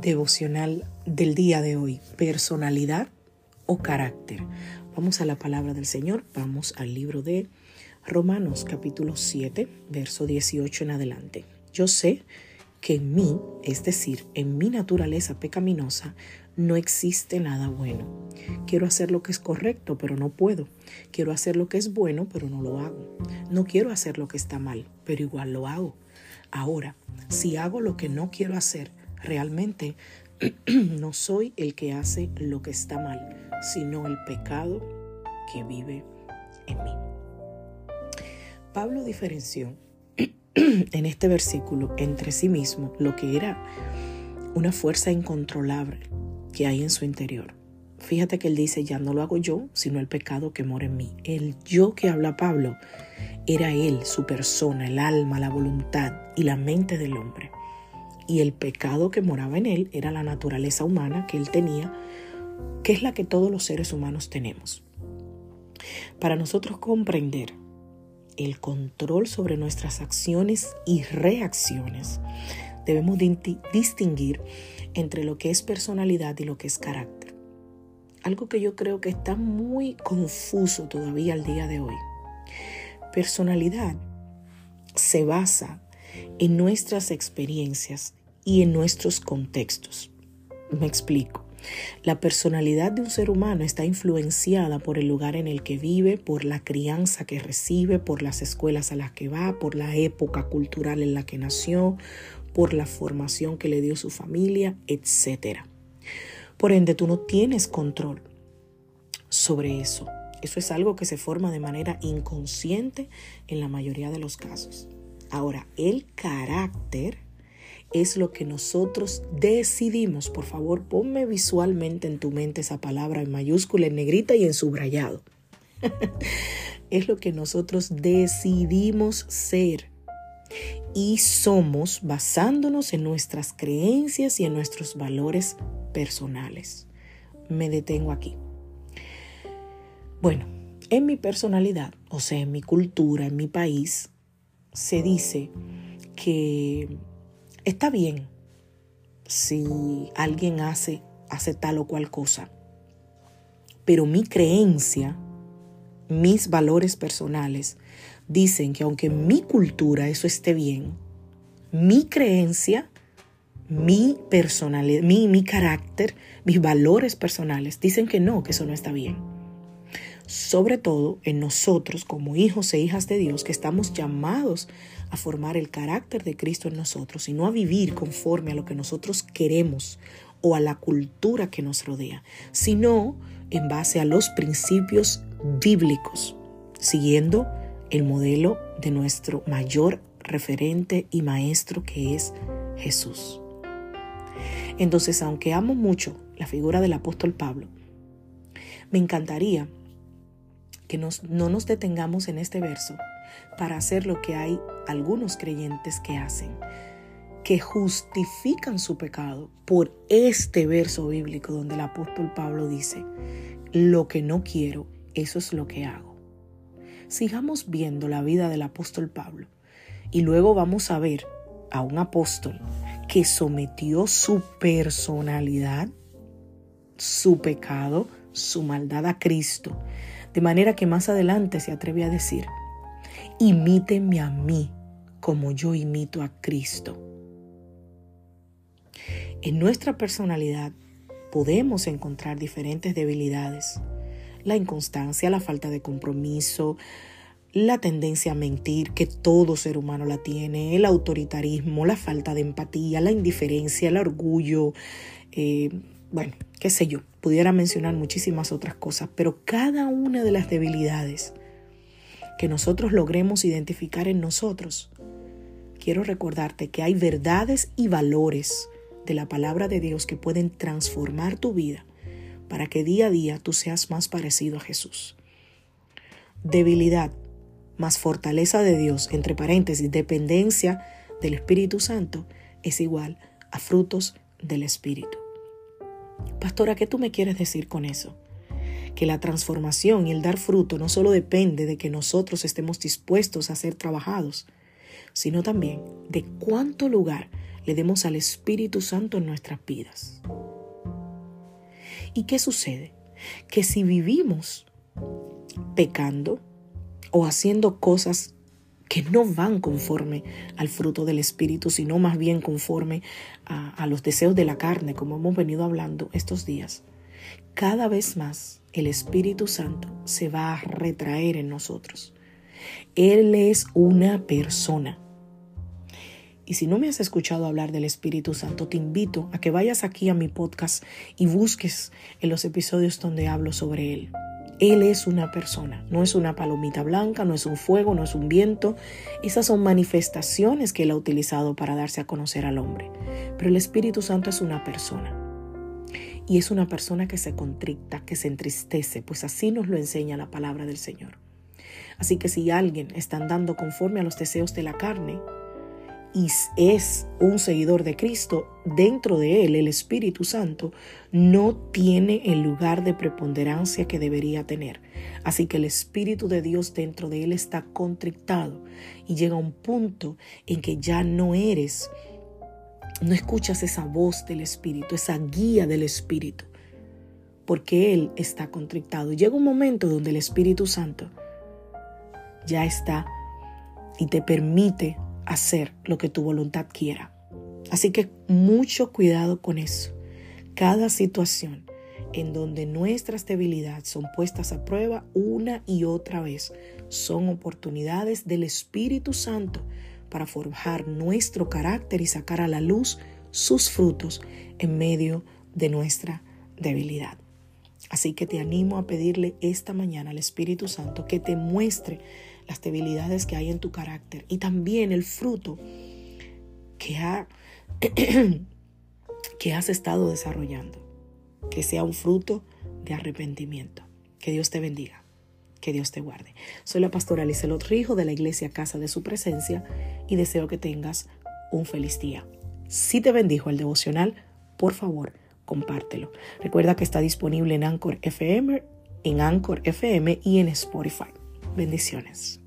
Devocional del día de hoy, personalidad o carácter. Vamos a la palabra del Señor, vamos al libro de Romanos capítulo 7, verso 18 en adelante. Yo sé que en mí, es decir, en mi naturaleza pecaminosa, no existe nada bueno. Quiero hacer lo que es correcto, pero no puedo. Quiero hacer lo que es bueno, pero no lo hago. No quiero hacer lo que está mal, pero igual lo hago. Ahora, si hago lo que no quiero hacer, realmente no soy el que hace lo que está mal, sino el pecado que vive en mí. Pablo diferenció en este versículo entre sí mismo lo que era una fuerza incontrolable que hay en su interior. Fíjate que él dice, ya no lo hago yo, sino el pecado que mora en mí. El yo que habla Pablo era él, su persona, el alma, la voluntad y la mente del hombre y el pecado que moraba en él era la naturaleza humana que él tenía, que es la que todos los seres humanos tenemos. Para nosotros comprender el control sobre nuestras acciones y reacciones, debemos distinguir entre lo que es personalidad y lo que es carácter. Algo que yo creo que está muy confuso todavía al día de hoy. Personalidad se basa en nuestras experiencias y en nuestros contextos. Me explico. La personalidad de un ser humano está influenciada por el lugar en el que vive, por la crianza que recibe, por las escuelas a las que va, por la época cultural en la que nació, por la formación que le dio su familia, etc. Por ende, tú no tienes control sobre eso. Eso es algo que se forma de manera inconsciente en la mayoría de los casos. Ahora, el carácter es lo que nosotros decidimos. Por favor, ponme visualmente en tu mente esa palabra en mayúscula, en negrita y en subrayado. es lo que nosotros decidimos ser y somos basándonos en nuestras creencias y en nuestros valores personales. Me detengo aquí. Bueno, en mi personalidad, o sea, en mi cultura, en mi país, se dice que Está bien si alguien hace, hace tal o cual cosa, pero mi creencia, mis valores personales, dicen que aunque en mi cultura eso esté bien, mi creencia, mi personalidad, mi, mi carácter, mis valores personales dicen que no, que eso no está bien sobre todo en nosotros como hijos e hijas de Dios que estamos llamados a formar el carácter de Cristo en nosotros y no a vivir conforme a lo que nosotros queremos o a la cultura que nos rodea, sino en base a los principios bíblicos, siguiendo el modelo de nuestro mayor referente y maestro que es Jesús. Entonces, aunque amo mucho la figura del apóstol Pablo, me encantaría que no nos detengamos en este verso para hacer lo que hay algunos creyentes que hacen, que justifican su pecado por este verso bíblico donde el apóstol Pablo dice, lo que no quiero, eso es lo que hago. Sigamos viendo la vida del apóstol Pablo y luego vamos a ver a un apóstol que sometió su personalidad, su pecado, su maldad a Cristo de manera que más adelante se atreve a decir, imítenme a mí como yo imito a Cristo. En nuestra personalidad podemos encontrar diferentes debilidades. La inconstancia, la falta de compromiso, la tendencia a mentir, que todo ser humano la tiene, el autoritarismo, la falta de empatía, la indiferencia, el orgullo, eh, bueno, qué sé yo, pudiera mencionar muchísimas otras cosas, pero cada una de las debilidades que nosotros logremos identificar en nosotros, quiero recordarte que hay verdades y valores de la palabra de Dios que pueden transformar tu vida para que día a día tú seas más parecido a Jesús. Debilidad más fortaleza de Dios, entre paréntesis, dependencia del Espíritu Santo, es igual a frutos del Espíritu. Pastora, ¿qué tú me quieres decir con eso? Que la transformación y el dar fruto no solo depende de que nosotros estemos dispuestos a ser trabajados, sino también de cuánto lugar le demos al Espíritu Santo en nuestras vidas. ¿Y qué sucede? Que si vivimos pecando o haciendo cosas que no van conforme al fruto del Espíritu, sino más bien conforme a, los deseos de la carne, como hemos venido hablando estos días, cada vez más el Espíritu Santo se va a retraer en nosotros. Él es una persona. Y si no me has escuchado hablar del Espíritu Santo, te invito a que vayas aquí a mi podcast y busques en los episodios donde hablo sobre Él. Él es una persona, no es una palomita blanca, no es un fuego, no es un viento. Esas son manifestaciones que Él ha utilizado para darse a conocer al hombre. Pero el Espíritu Santo es una persona. Y es una persona que se contricta, que se entristece, pues así nos lo enseña la palabra del Señor. Así que si alguien está andando conforme a los deseos de la carne, y es un seguidor de Cristo, dentro de él el Espíritu Santo no tiene el lugar de preponderancia que debería tener. Así que el Espíritu de Dios dentro de él está contrictado y llega un punto en que ya no eres, no escuchas esa voz del Espíritu, esa guía del Espíritu, porque él está contrictado. Llega un momento donde el Espíritu Santo ya está y te permite hacer lo que tu voluntad quiera. Así que mucho cuidado con eso. Cada situación en donde nuestras debilidades son puestas a prueba una y otra vez son oportunidades del Espíritu Santo para forjar nuestro carácter y sacar a la luz sus frutos en medio de nuestra debilidad. Así que te animo a pedirle esta mañana al Espíritu Santo que te muestre las debilidades que hay en tu carácter y también el fruto que, ha, que has estado desarrollando. Que sea un fruto de arrepentimiento. Que Dios te bendiga. Que Dios te guarde. Soy la pastora Lizelot Rijo de la iglesia Casa de Su Presencia y deseo que tengas un feliz día. Si te bendijo el devocional, por favor, compártelo. Recuerda que está disponible en Anchor FM, en Anchor FM y en Spotify. Bendiciones.